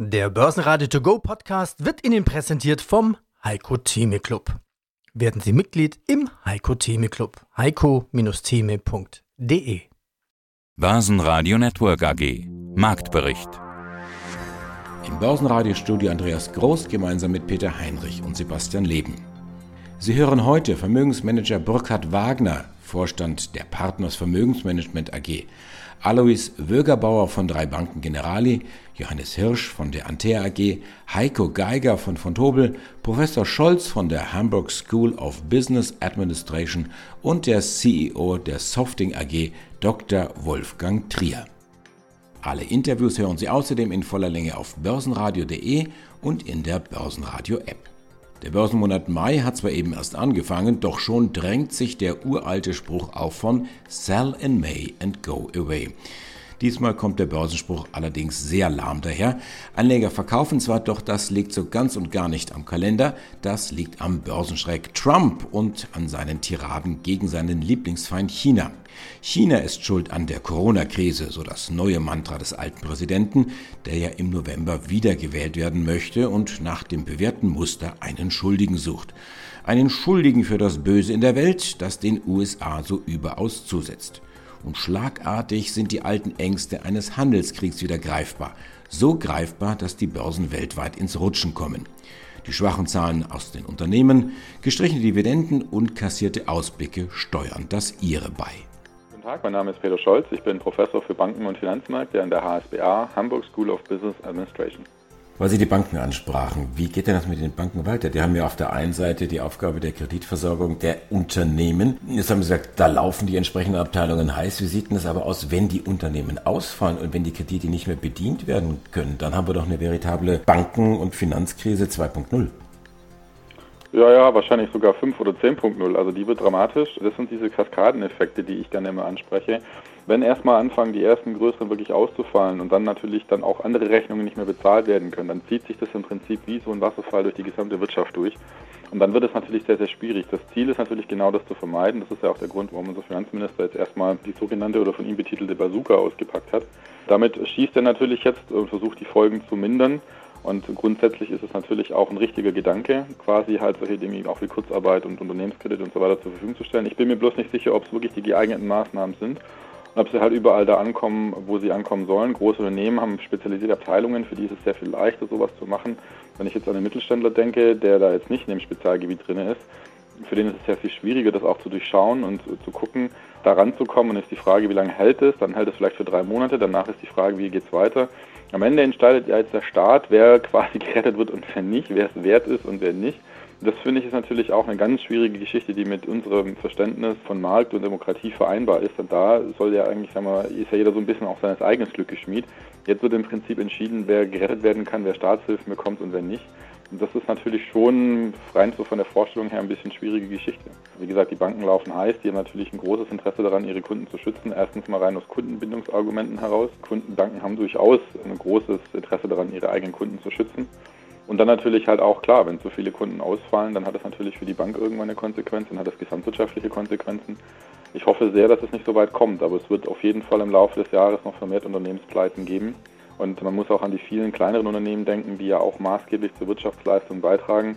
Der Börsenradio To Go Podcast wird Ihnen präsentiert vom Heiko Theme Club. Werden Sie Mitglied im Heiko Theme Club. heiko-theme.de Börsenradio Network AG Marktbericht Im Börsenradiostudio Andreas Groß gemeinsam mit Peter Heinrich und Sebastian Leben. Sie hören heute Vermögensmanager Burkhard Wagner, Vorstand der Partners Vermögensmanagement AG, Alois Wögerbauer von drei Banken Generali, Johannes Hirsch von der Antea AG, Heiko Geiger von von Tobel, Professor Scholz von der Hamburg School of Business Administration und der CEO der Softing AG, Dr. Wolfgang Trier. Alle Interviews hören Sie außerdem in voller Länge auf börsenradio.de und in der Börsenradio-App. Der Börsenmonat Mai hat zwar eben erst angefangen, doch schon drängt sich der uralte Spruch auf von Sell in May and go away. Diesmal kommt der Börsenspruch allerdings sehr lahm daher. Anleger verkaufen zwar, doch das liegt so ganz und gar nicht am Kalender, das liegt am Börsenschreck Trump und an seinen Tiraden gegen seinen Lieblingsfeind China. China ist schuld an der Corona-Krise, so das neue Mantra des alten Präsidenten, der ja im November wiedergewählt werden möchte und nach dem bewährten Muster einen Schuldigen sucht. Einen Schuldigen für das Böse in der Welt, das den USA so überaus zusetzt und schlagartig sind die alten Ängste eines Handelskriegs wieder greifbar. So greifbar, dass die Börsen weltweit ins Rutschen kommen. Die schwachen Zahlen aus den Unternehmen, gestrichene Dividenden und kassierte Ausblicke steuern das ihre bei. Guten Tag, mein Name ist Peter Scholz. Ich bin Professor für Banken und Finanzmärkte an der HSBA, Hamburg School of Business Administration weil Sie die Banken ansprachen. Wie geht denn das mit den Banken weiter? Die haben ja auf der einen Seite die Aufgabe der Kreditversorgung der Unternehmen. Jetzt haben Sie gesagt, da laufen die entsprechenden Abteilungen heiß. Wie sieht denn das aber aus, wenn die Unternehmen ausfallen und wenn die Kredite nicht mehr bedient werden können? Dann haben wir doch eine veritable Banken- und Finanzkrise 2.0. Ja, ja, wahrscheinlich sogar 5 oder 10.0. Also die wird dramatisch. Das sind diese Kaskadeneffekte, die ich gerne immer anspreche wenn erstmal anfangen, die ersten größeren wirklich auszufallen und dann natürlich dann auch andere Rechnungen nicht mehr bezahlt werden können, dann zieht sich das im Prinzip wie so ein Wasserfall durch die gesamte Wirtschaft durch. Und dann wird es natürlich sehr, sehr schwierig. Das Ziel ist natürlich genau das zu vermeiden. Das ist ja auch der Grund, warum unser Finanzminister jetzt erstmal die sogenannte oder von ihm betitelte Bazooka ausgepackt hat. Damit schießt er natürlich jetzt und versucht die Folgen zu mindern. Und grundsätzlich ist es natürlich auch ein richtiger Gedanke, quasi halt solche Dinge auch wie Kurzarbeit und Unternehmenskredit und so weiter zur Verfügung zu stellen. Ich bin mir bloß nicht sicher, ob es wirklich die geeigneten Maßnahmen sind ob sie halt überall da ankommen, wo sie ankommen sollen. Große Unternehmen haben spezialisierte Abteilungen, für die ist es sehr viel leichter, sowas zu machen. Wenn ich jetzt an den Mittelständler denke, der da jetzt nicht in dem Spezialgebiet drin ist, für den ist es sehr viel schwieriger, das auch zu durchschauen und zu gucken, da ranzukommen. Und ist die Frage, wie lange hält es? Dann hält es vielleicht für drei Monate. Danach ist die Frage, wie geht es weiter? Am Ende entscheidet ja jetzt der Staat, wer quasi gerettet wird und wer nicht, wer es wert ist und wer nicht. Das finde ich ist natürlich auch eine ganz schwierige Geschichte, die mit unserem Verständnis von Markt und Demokratie vereinbar ist. Und da soll ja eigentlich, sagen wir, ist ja jeder so ein bisschen auch seines eigenen Glückes Schmied. Jetzt wird im Prinzip entschieden, wer gerettet werden kann, wer Staatshilfen bekommt und wer nicht. Und das ist natürlich schon rein so von der Vorstellung her ein bisschen schwierige Geschichte. Wie gesagt, die Banken laufen heiß, die haben natürlich ein großes Interesse daran, ihre Kunden zu schützen. Erstens mal rein aus Kundenbindungsargumenten heraus. Kundenbanken haben durchaus ein großes Interesse daran, ihre eigenen Kunden zu schützen. Und dann natürlich halt auch klar, wenn so viele Kunden ausfallen, dann hat das natürlich für die Bank irgendwann eine Konsequenz, dann hat das gesamtwirtschaftliche Konsequenzen. Ich hoffe sehr, dass es nicht so weit kommt, aber es wird auf jeden Fall im Laufe des Jahres noch vermehrt Unternehmenspleiten geben. Und man muss auch an die vielen kleineren Unternehmen denken, die ja auch maßgeblich zur Wirtschaftsleistung beitragen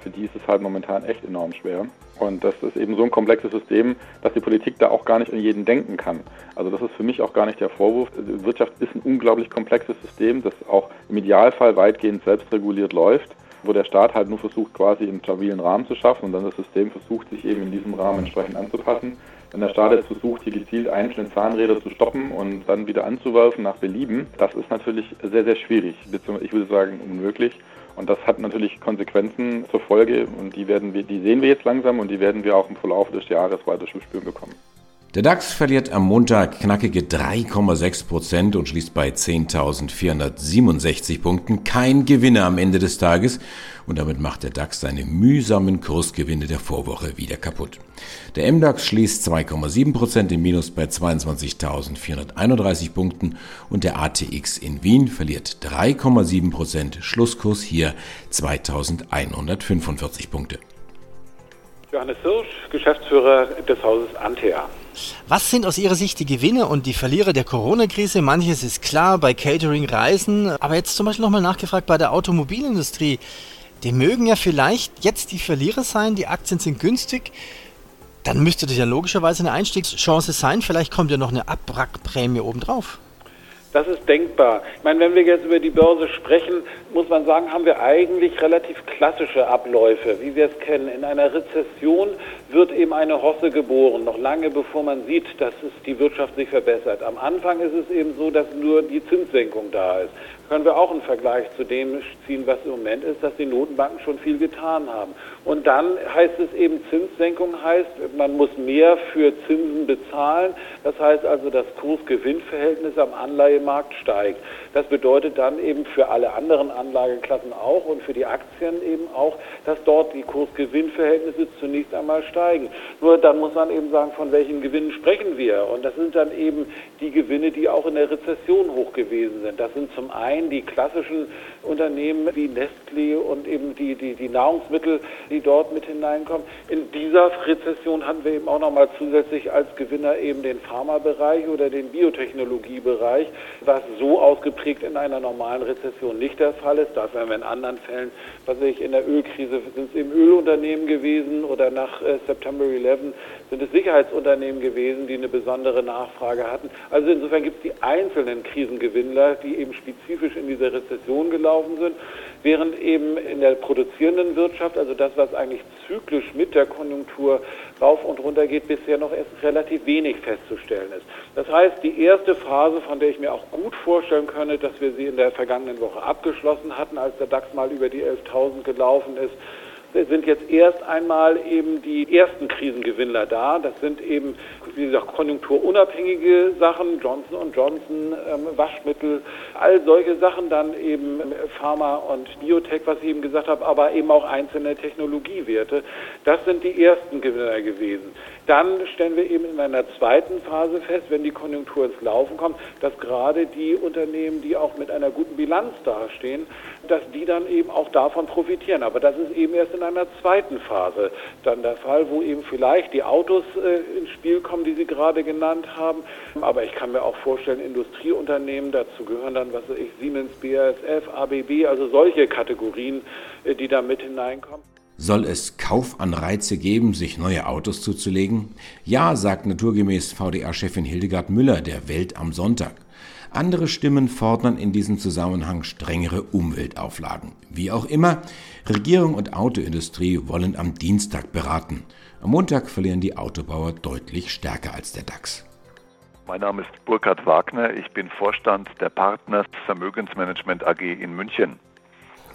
für die ist es halt momentan echt enorm schwer. Und das ist eben so ein komplexes System, dass die Politik da auch gar nicht an jeden denken kann. Also das ist für mich auch gar nicht der Vorwurf. Die Wirtschaft ist ein unglaublich komplexes System, das auch im Idealfall weitgehend selbstreguliert läuft, wo der Staat halt nur versucht, quasi einen stabilen Rahmen zu schaffen und dann das System versucht, sich eben in diesem Rahmen entsprechend anzupassen. Wenn der Staat jetzt versucht, hier gezielt einzelne Zahnräder zu stoppen und dann wieder anzuwerfen nach Belieben, das ist natürlich sehr, sehr schwierig, beziehungsweise ich würde sagen unmöglich. Und das hat natürlich Konsequenzen zur Folge und die werden wir, die sehen wir jetzt langsam und die werden wir auch im Verlauf des Jahres weiter zu spüren bekommen. Der DAX verliert am Montag knackige 3,6 Prozent und schließt bei 10.467 Punkten. Kein Gewinner am Ende des Tages und damit macht der DAX seine mühsamen Kursgewinne der Vorwoche wieder kaputt. Der MDAX schließt 2,7 Prozent im Minus bei 22.431 Punkten und der ATX in Wien verliert 3,7 Prozent. Schlusskurs hier 2.145 Punkte. Johannes Hirsch, Geschäftsführer des Hauses Antea. Was sind aus Ihrer Sicht die Gewinne und die Verlierer der Corona-Krise? Manches ist klar bei Catering, Reisen, aber jetzt zum Beispiel nochmal nachgefragt bei der Automobilindustrie. Die mögen ja vielleicht jetzt die Verlierer sein, die Aktien sind günstig. Dann müsste das ja logischerweise eine Einstiegschance sein. Vielleicht kommt ja noch eine Abwrackprämie obendrauf. Das ist denkbar. Ich meine, wenn wir jetzt über die Börse sprechen, muss man sagen, haben wir eigentlich relativ klassische Abläufe, wie wir es kennen. In einer Rezession wird eben eine Hosse geboren, noch lange bevor man sieht, dass es die Wirtschaft sich verbessert. Am Anfang ist es eben so, dass nur die Zinssenkung da ist können wir auch einen Vergleich zu dem ziehen, was im Moment ist, dass die Notenbanken schon viel getan haben. Und dann heißt es eben, Zinssenkung heißt, man muss mehr für Zinsen bezahlen. Das heißt also, das Kurs-Gewinn-Verhältnis am Anleihemarkt steigt. Das bedeutet dann eben für alle anderen Anlageklassen auch und für die Aktien eben auch, dass dort die Kurs-Gewinn-Verhältnisse zunächst einmal steigen. Nur dann muss man eben sagen, von welchen Gewinnen sprechen wir? Und das sind dann eben die Gewinne, die auch in der Rezession hoch gewesen sind. Das sind zum einen ein die klassischen Unternehmen wie Nestlé und eben die, die, die Nahrungsmittel, die dort mit hineinkommen. In dieser Rezession hatten wir eben auch nochmal zusätzlich als Gewinner eben den Pharmabereich oder den Biotechnologiebereich, was so ausgeprägt in einer normalen Rezession nicht der Fall ist. Da wären wir in anderen Fällen, was ich in der Ölkrise sind es eben Ölunternehmen gewesen oder nach äh, September 11 sind es Sicherheitsunternehmen gewesen, die eine besondere Nachfrage hatten. Also insofern gibt es die einzelnen Krisengewinnler, die eben spezifisch in dieser Rezession gelaufen sind, während eben in der produzierenden Wirtschaft, also das, was eigentlich zyklisch mit der Konjunktur rauf und runter geht, bisher noch erst relativ wenig festzustellen ist. Das heißt, die erste Phase, von der ich mir auch gut vorstellen könnte, dass wir sie in der vergangenen Woche abgeschlossen hatten, als der DAX mal über die 11.000 gelaufen ist, sind jetzt erst einmal eben die ersten Krisengewinnler da. Das sind eben, wie gesagt, konjunkturunabhängige Sachen, Johnson Johnson, ähm, Waschmittel, all solche Sachen, dann eben Pharma und Biotech, was ich eben gesagt habe, aber eben auch einzelne Technologiewerte. Das sind die ersten Gewinner gewesen. Dann stellen wir eben in einer zweiten Phase fest, wenn die Konjunktur ins Laufen kommt, dass gerade die Unternehmen, die auch mit einer guten Bilanz dastehen, dass die dann eben auch davon profitieren. Aber das ist eben erst in einer zweiten Phase dann der Fall, wo eben vielleicht die Autos äh, ins Spiel kommen, die Sie gerade genannt haben. Aber ich kann mir auch vorstellen, Industrieunternehmen, dazu gehören dann, was weiß ich, Siemens, BASF, ABB, also solche Kategorien, äh, die da mit hineinkommen. Soll es Kaufanreize geben, sich neue Autos zuzulegen? Ja, sagt naturgemäß VDA-Chefin Hildegard Müller der Welt am Sonntag. Andere Stimmen fordern in diesem Zusammenhang strengere Umweltauflagen. Wie auch immer, Regierung und Autoindustrie wollen am Dienstag beraten. Am Montag verlieren die Autobauer deutlich stärker als der DAX. Mein Name ist Burkhard Wagner, ich bin Vorstand der Partners Vermögensmanagement AG in München.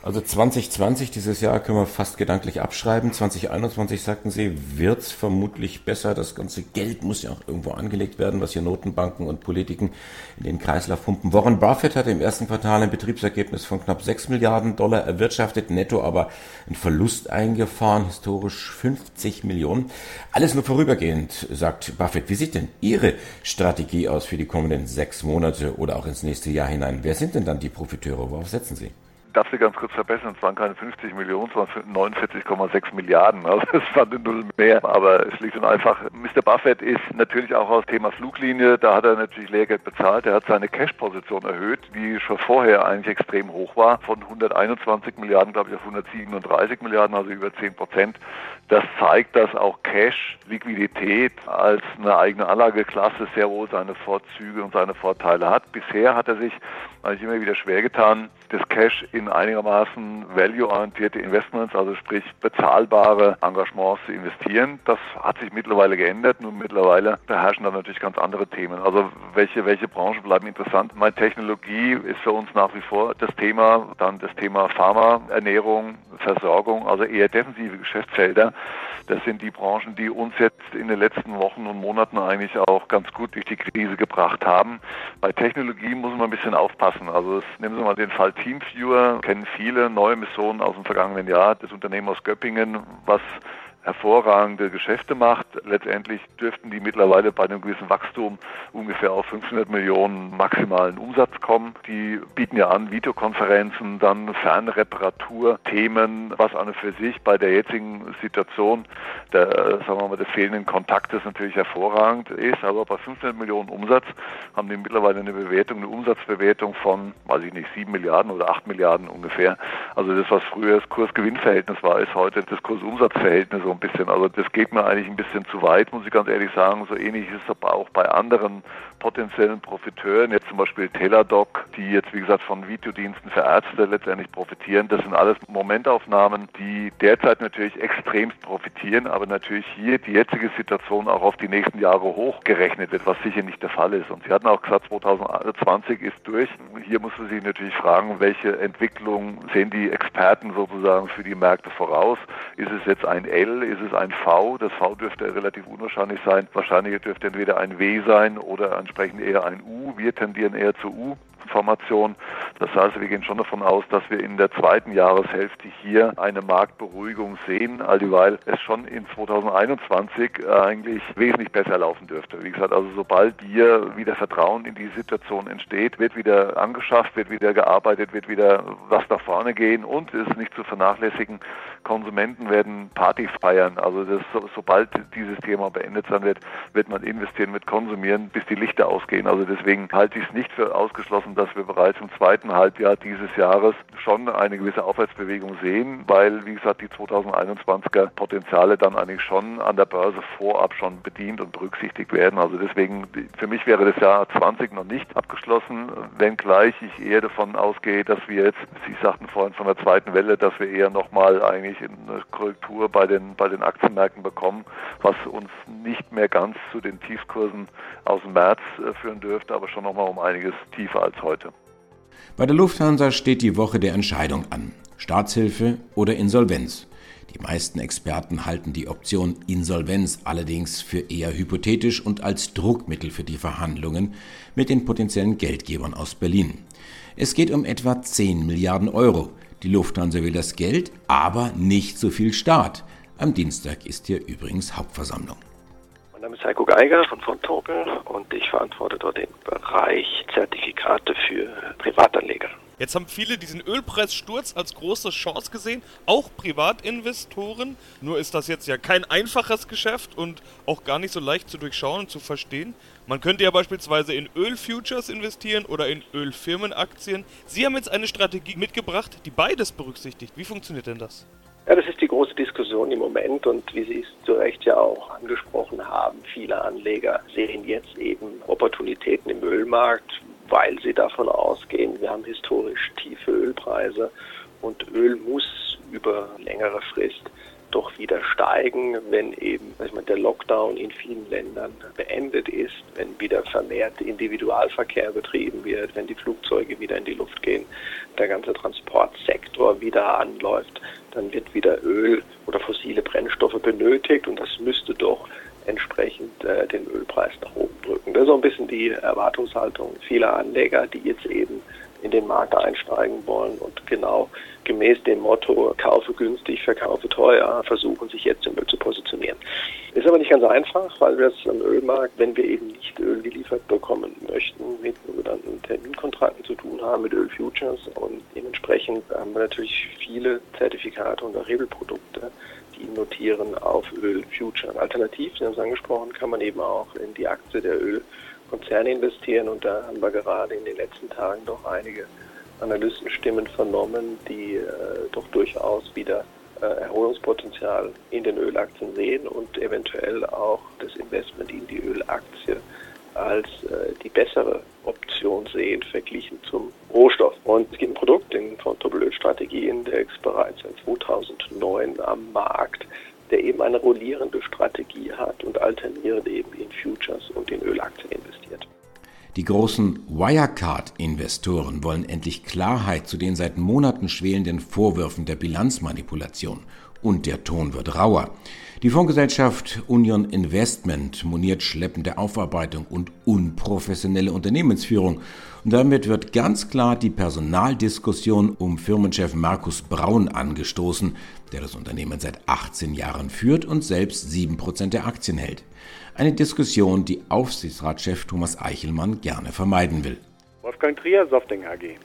Also 2020, dieses Jahr können wir fast gedanklich abschreiben. 2021, sagten Sie, wird's vermutlich besser. Das ganze Geld muss ja auch irgendwo angelegt werden, was hier Notenbanken und Politiken in den Kreislauf pumpen. Warren Buffett hat im ersten Quartal ein Betriebsergebnis von knapp 6 Milliarden Dollar erwirtschaftet, netto aber einen Verlust eingefahren, historisch 50 Millionen. Alles nur vorübergehend, sagt Buffett. Wie sieht denn Ihre Strategie aus für die kommenden sechs Monate oder auch ins nächste Jahr hinein? Wer sind denn dann die Profiteure? Worauf setzen Sie? Darf Sie ganz kurz verbessern, es waren keine 50 Millionen, sondern 49,6 Milliarden. Also es war eine Null mehr. Aber schlicht und einfach, Mr. Buffett ist natürlich auch aus Thema Fluglinie, da hat er natürlich Lehrgeld bezahlt. Er hat seine Cash-Position erhöht, die schon vorher eigentlich extrem hoch war, von 121 Milliarden, glaube ich, auf 137 Milliarden, also über 10 Prozent. Das zeigt, dass auch Cash, Liquidität als eine eigene Anlageklasse sehr wohl seine Vorzüge und seine Vorteile hat. Bisher hat er sich eigentlich immer wieder schwer getan, das Cash in einigermaßen value-orientierte Investments, also sprich bezahlbare Engagements zu investieren. Das hat sich mittlerweile geändert. Nun mittlerweile beherrschen da natürlich ganz andere Themen. Also welche, welche Branchen bleiben interessant? Meine Technologie ist für uns nach wie vor das Thema. Dann das Thema Pharma, Ernährung, Versorgung, also eher defensive Geschäftsfelder. Das sind die Branchen, die uns jetzt in den letzten Wochen und Monaten eigentlich auch ganz gut durch die Krise gebracht haben. Bei Technologie muss man ein bisschen aufpassen. Also nehmen Sie mal den Fall Teamviewer, kennen viele neue Missionen aus dem vergangenen Jahr. Das Unternehmen aus Göppingen, was hervorragende Geschäfte macht. Letztendlich dürften die mittlerweile bei einem gewissen Wachstum ungefähr auf 500 Millionen maximalen Umsatz kommen. Die bieten ja an Videokonferenzen, dann Fernreparaturthemen, was an und für sich bei der jetzigen Situation der, sagen wir mal, des fehlenden Kontaktes natürlich hervorragend ist. Aber bei 500 Millionen Umsatz haben die mittlerweile eine Bewertung, eine Umsatzbewertung von, weiß ich nicht, 7 Milliarden oder 8 Milliarden ungefähr. Also das, was früher das Kurs-Gewinn-Verhältnis war, ist heute das Kurs-Umsatz-Verhältnis so ein bisschen. Also das geht mir eigentlich ein bisschen zu weit, muss ich ganz ehrlich sagen. So ähnlich ist es aber auch bei anderen potenziellen Profiteuren, jetzt zum Beispiel Teladoc, die jetzt wie gesagt von Videodiensten für Ärzte letztendlich profitieren. Das sind alles Momentaufnahmen, die derzeit natürlich extremst profitieren, aber natürlich hier die jetzige Situation auch auf die nächsten Jahre hochgerechnet wird, was sicher nicht der Fall ist. Und Sie hatten auch gesagt, 2020 ist durch. Hier muss man sich natürlich fragen, welche Entwicklung sehen die Experten sozusagen für die Märkte voraus? Ist es jetzt ein L, ist es ein V? Das V dürfte relativ unwahrscheinlich sein. Wahrscheinlich dürfte entweder ein W sein oder entsprechend eher ein U. Wir tendieren eher zu U. Formation. Das heißt, wir gehen schon davon aus, dass wir in der zweiten Jahreshälfte hier eine Marktberuhigung sehen, alldieweil es schon in 2021 eigentlich wesentlich besser laufen dürfte. Wie gesagt, also sobald hier wieder Vertrauen in die Situation entsteht, wird wieder angeschafft, wird wieder gearbeitet, wird wieder was nach vorne gehen und ist nicht zu vernachlässigen, Konsumenten werden Party feiern. Also das, sobald dieses Thema beendet sein wird, wird man investieren, wird konsumieren, bis die Lichter ausgehen. Also deswegen halte ich es nicht für ausgeschlossen, dass wir bereits im zweiten Halbjahr dieses Jahres schon eine gewisse Aufwärtsbewegung sehen, weil, wie gesagt, die 2021er Potenziale dann eigentlich schon an der Börse vorab schon bedient und berücksichtigt werden. Also deswegen, für mich wäre das Jahr 20 noch nicht abgeschlossen, wenngleich ich eher davon ausgehe, dass wir jetzt, Sie sagten vorhin von der zweiten Welle, dass wir eher nochmal eigentlich eine Korrektur bei den, bei den Aktienmärkten bekommen, was uns nicht mehr ganz zu den Tiefskursen aus dem März äh, führen dürfte, aber schon nochmal um einiges tiefer als heute. Bei der Lufthansa steht die Woche der Entscheidung an. Staatshilfe oder Insolvenz. Die meisten Experten halten die Option Insolvenz allerdings für eher hypothetisch und als Druckmittel für die Verhandlungen mit den potenziellen Geldgebern aus Berlin. Es geht um etwa 10 Milliarden Euro. Die Lufthansa will das Geld, aber nicht so viel Staat. Am Dienstag ist hier übrigens Hauptversammlung. Mein Name ist Heiko Geiger von von und ich verantworte dort den Bereich Zertifikate für Privatanleger. Jetzt haben viele diesen Ölpreissturz als große Chance gesehen, auch Privatinvestoren. Nur ist das jetzt ja kein einfaches Geschäft und auch gar nicht so leicht zu durchschauen und zu verstehen. Man könnte ja beispielsweise in Ölfutures investieren oder in Ölfirmenaktien. Sie haben jetzt eine Strategie mitgebracht, die beides berücksichtigt. Wie funktioniert denn das? Ja, das ist die große Diskussion im Moment und wie Sie es zu Recht ja auch angesprochen haben, viele Anleger sehen jetzt eben Opportunitäten im Ölmarkt, weil sie davon ausgehen, wir haben historisch tiefe Ölpreise und Öl muss über längere Frist doch wieder steigen, wenn eben mal, der Lockdown in vielen Ländern beendet ist, wenn wieder vermehrt Individualverkehr betrieben wird, wenn die Flugzeuge wieder in die Luft gehen, der ganze Transportsektor wieder anläuft, dann wird wieder Öl oder fossile Brennstoffe benötigt und das müsste doch entsprechend äh, den Ölpreis nach oben drücken. Das ist so ein bisschen die Erwartungshaltung vieler Anleger, die jetzt eben in den Markt einsteigen wollen und genau gemäß dem Motto kaufe günstig, verkaufe teuer, versuchen sich jetzt im Öl zu positionieren. Ist aber nicht ganz einfach, weil wir es am Ölmarkt, wenn wir eben nicht Öl geliefert bekommen möchten, mit sogenannten Terminkontrakten zu tun haben, mit Ölfutures und dementsprechend haben wir natürlich viele Zertifikate und Hebelprodukte, die notieren auf Ölfutures. Alternativ, Sie haben es angesprochen, kann man eben auch in die Aktie der Ölkonzerne investieren und da haben wir gerade in den letzten Tagen doch einige Analystenstimmen vernommen, die äh, doch durchaus wieder äh, Erholungspotenzial in den Ölaktien sehen und eventuell auch das Investment in die Ölaktie als äh, die bessere Option sehen, verglichen zum Rohstoff. Und es gibt ein Produkt, den von Strategieindex bereits seit 2009 am Markt, der eben eine rollierende Strategie hat und alternierend eben in Futures und in Ölaktien investiert. Die großen Wirecard-Investoren wollen endlich Klarheit zu den seit Monaten schwelenden Vorwürfen der Bilanzmanipulation Und der Ton wird rauer. Die Fondsgesellschaft Union Investment moniert schleppende Aufarbeitung und unprofessionelle Unternehmensführung. Und damit wird ganz klar die Personaldiskussion um Firmenchef Markus Braun angestoßen, der das Unternehmen seit 18 Jahren führt und selbst 7% der Aktien hält. Eine Diskussion, die Aufsichtsratschef Thomas Eichelmann gerne vermeiden will. Wolfgang Trier, Softing AG.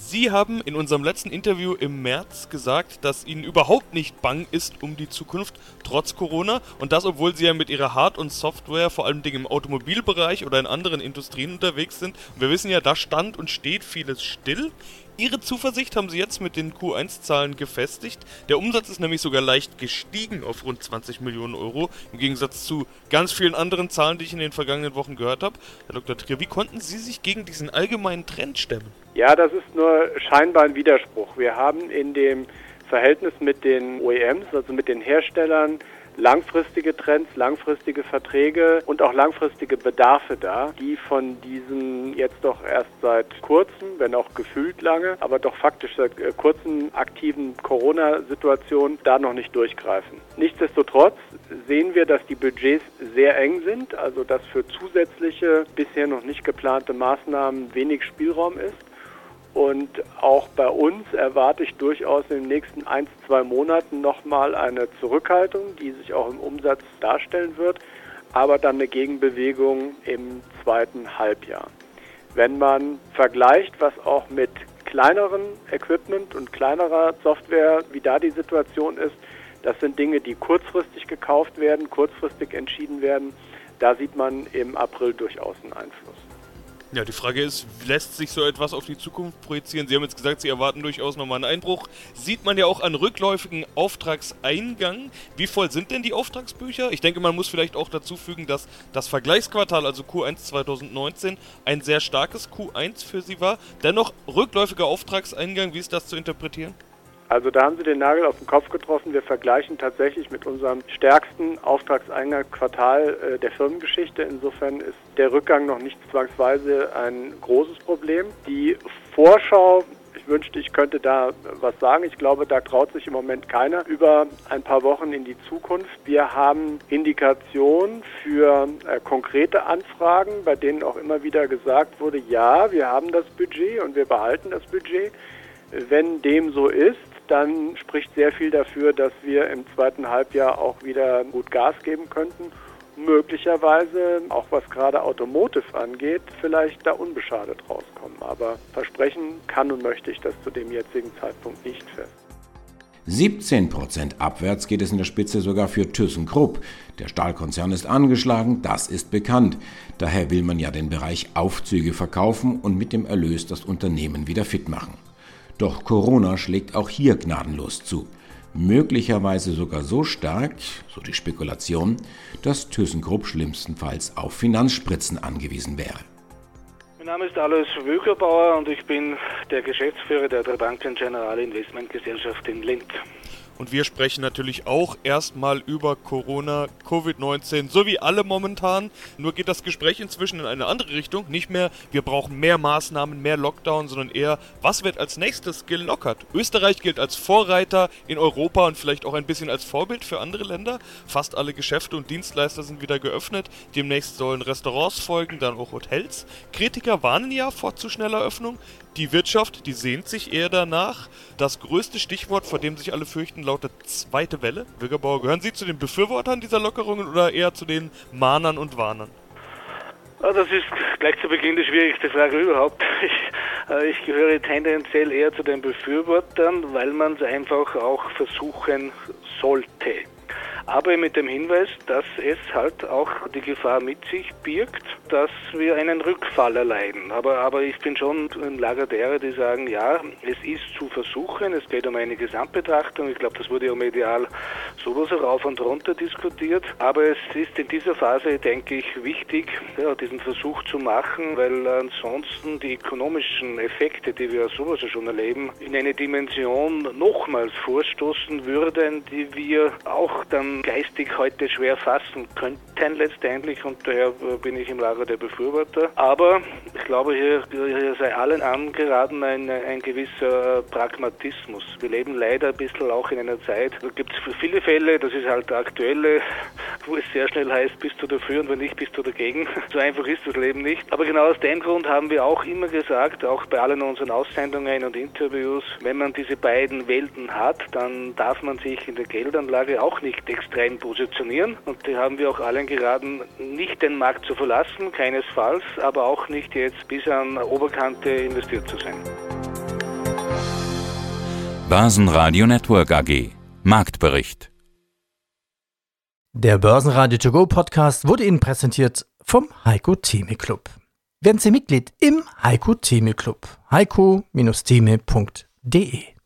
Sie haben in unserem letzten Interview im März gesagt, dass Ihnen überhaupt nicht bang ist um die Zukunft trotz Corona und das, obwohl Sie ja mit Ihrer Hard- und Software vor allem im Automobilbereich oder in anderen Industrien unterwegs sind. Und wir wissen ja, da stand und steht vieles still. Ihre Zuversicht haben Sie jetzt mit den Q1-Zahlen gefestigt. Der Umsatz ist nämlich sogar leicht gestiegen auf rund 20 Millionen Euro, im Gegensatz zu ganz vielen anderen Zahlen, die ich in den vergangenen Wochen gehört habe. Herr Dr. Trier, wie konnten Sie sich gegen diesen allgemeinen Trend stemmen? Ja, das ist nur scheinbar ein Widerspruch. Wir haben in dem Verhältnis mit den OEMs, also mit den Herstellern, langfristige Trends, langfristige Verträge und auch langfristige Bedarfe da, die von diesen jetzt doch erst seit kurzem, wenn auch gefühlt lange, aber doch faktisch seit äh, kurzem aktiven Corona-Situationen da noch nicht durchgreifen. Nichtsdestotrotz sehen wir, dass die Budgets sehr eng sind, also dass für zusätzliche, bisher noch nicht geplante Maßnahmen wenig Spielraum ist. Und auch bei uns erwarte ich durchaus in den nächsten ein, zwei Monaten nochmal eine Zurückhaltung, die sich auch im Umsatz darstellen wird, aber dann eine Gegenbewegung im zweiten Halbjahr. Wenn man vergleicht, was auch mit kleineren Equipment und kleinerer Software, wie da die Situation ist, das sind Dinge, die kurzfristig gekauft werden, kurzfristig entschieden werden. Da sieht man im April durchaus einen Einfluss. Ja, die Frage ist, lässt sich so etwas auf die Zukunft projizieren? Sie haben jetzt gesagt, Sie erwarten durchaus nochmal einen Einbruch. Sieht man ja auch an rückläufigen Auftragseingang. Wie voll sind denn die Auftragsbücher? Ich denke, man muss vielleicht auch dazu fügen, dass das Vergleichsquartal, also Q1 2019, ein sehr starkes Q1 für Sie war. Dennoch rückläufiger Auftragseingang, wie ist das zu interpretieren? Also da haben Sie den Nagel auf den Kopf getroffen. Wir vergleichen tatsächlich mit unserem stärksten Auftragseingangsquartal äh, der Firmengeschichte. Insofern ist der Rückgang noch nicht zwangsweise ein großes Problem. Die Vorschau ich wünschte, ich könnte da was sagen. Ich glaube, da traut sich im Moment keiner über ein paar Wochen in die Zukunft. Wir haben Indikationen für äh, konkrete Anfragen, bei denen auch immer wieder gesagt wurde, ja, wir haben das Budget und wir behalten das Budget. Wenn dem so ist, dann spricht sehr viel dafür, dass wir im zweiten Halbjahr auch wieder gut Gas geben könnten. Möglicherweise, auch was gerade Automotive angeht, vielleicht da unbeschadet rauskommen. Aber versprechen kann und möchte ich das zu dem jetzigen Zeitpunkt nicht fest. 17% abwärts geht es in der Spitze sogar für ThyssenKrupp. Der Stahlkonzern ist angeschlagen, das ist bekannt. Daher will man ja den Bereich Aufzüge verkaufen und mit dem Erlös das Unternehmen wieder fit machen. Doch Corona schlägt auch hier gnadenlos zu. Möglicherweise sogar so stark, so die Spekulation, dass ThyssenKrupp schlimmstenfalls auf Finanzspritzen angewiesen wäre. Mein Name ist Alois Wögerbauer und ich bin der Geschäftsführer der Banken General Investment Gesellschaft in Linz. Und wir sprechen natürlich auch erstmal über Corona, Covid-19, so wie alle momentan. Nur geht das Gespräch inzwischen in eine andere Richtung. Nicht mehr, wir brauchen mehr Maßnahmen, mehr Lockdown, sondern eher, was wird als nächstes gelockert? Österreich gilt als Vorreiter in Europa und vielleicht auch ein bisschen als Vorbild für andere Länder. Fast alle Geschäfte und Dienstleister sind wieder geöffnet. Demnächst sollen Restaurants folgen, dann auch Hotels. Kritiker warnen ja vor zu schneller Öffnung. Die Wirtschaft, die sehnt sich eher danach. Das größte Stichwort, vor dem sich alle fürchten, lautet zweite Welle. Bürgerbauer, gehören Sie zu den Befürwortern dieser Lockerungen oder eher zu den Mahnern und Warnern? Das ist gleich zu Beginn die schwierigste Frage überhaupt. Ich, äh, ich gehöre tendenziell eher zu den Befürwortern, weil man es einfach auch versuchen sollte aber mit dem Hinweis, dass es halt auch die Gefahr mit sich birgt, dass wir einen Rückfall erleiden. Aber, aber ich bin schon im Lager derer, die sagen, ja, es ist zu versuchen, es geht um eine Gesamtbetrachtung. Ich glaube, das wurde ja medial sowas rauf und runter diskutiert. Aber es ist in dieser Phase, denke ich, wichtig, ja, diesen Versuch zu machen, weil ansonsten die ökonomischen Effekte, die wir sowas schon erleben, in eine Dimension nochmals vorstoßen würden, die wir auch dann Geistig heute schwer fassen könnten letztendlich und daher bin ich im Lager der Befürworter. Aber ich glaube, hier, hier sei allen angeraten ein, ein gewisser Pragmatismus. Wir leben leider ein bisschen auch in einer Zeit, da gibt es viele Fälle, das ist halt der aktuelle, wo es sehr schnell heißt, bist du dafür und wenn nicht, bist du dagegen. So einfach ist das Leben nicht. Aber genau aus dem Grund haben wir auch immer gesagt, auch bei allen unseren Aussendungen und Interviews, wenn man diese beiden Welten hat, dann darf man sich in der Geldanlage auch nicht extrem positionieren. Und die haben wir auch allen geraten, nicht den Markt zu verlassen, keinesfalls, aber auch nicht jetzt bis an Oberkante investiert zu sein. Börsenradio Network AG Marktbericht Der Börsenradio To Go Podcast wurde Ihnen präsentiert vom Heiko Theme Club. Werden Sie Mitglied im Heiko Theme Club. heiko-theme.de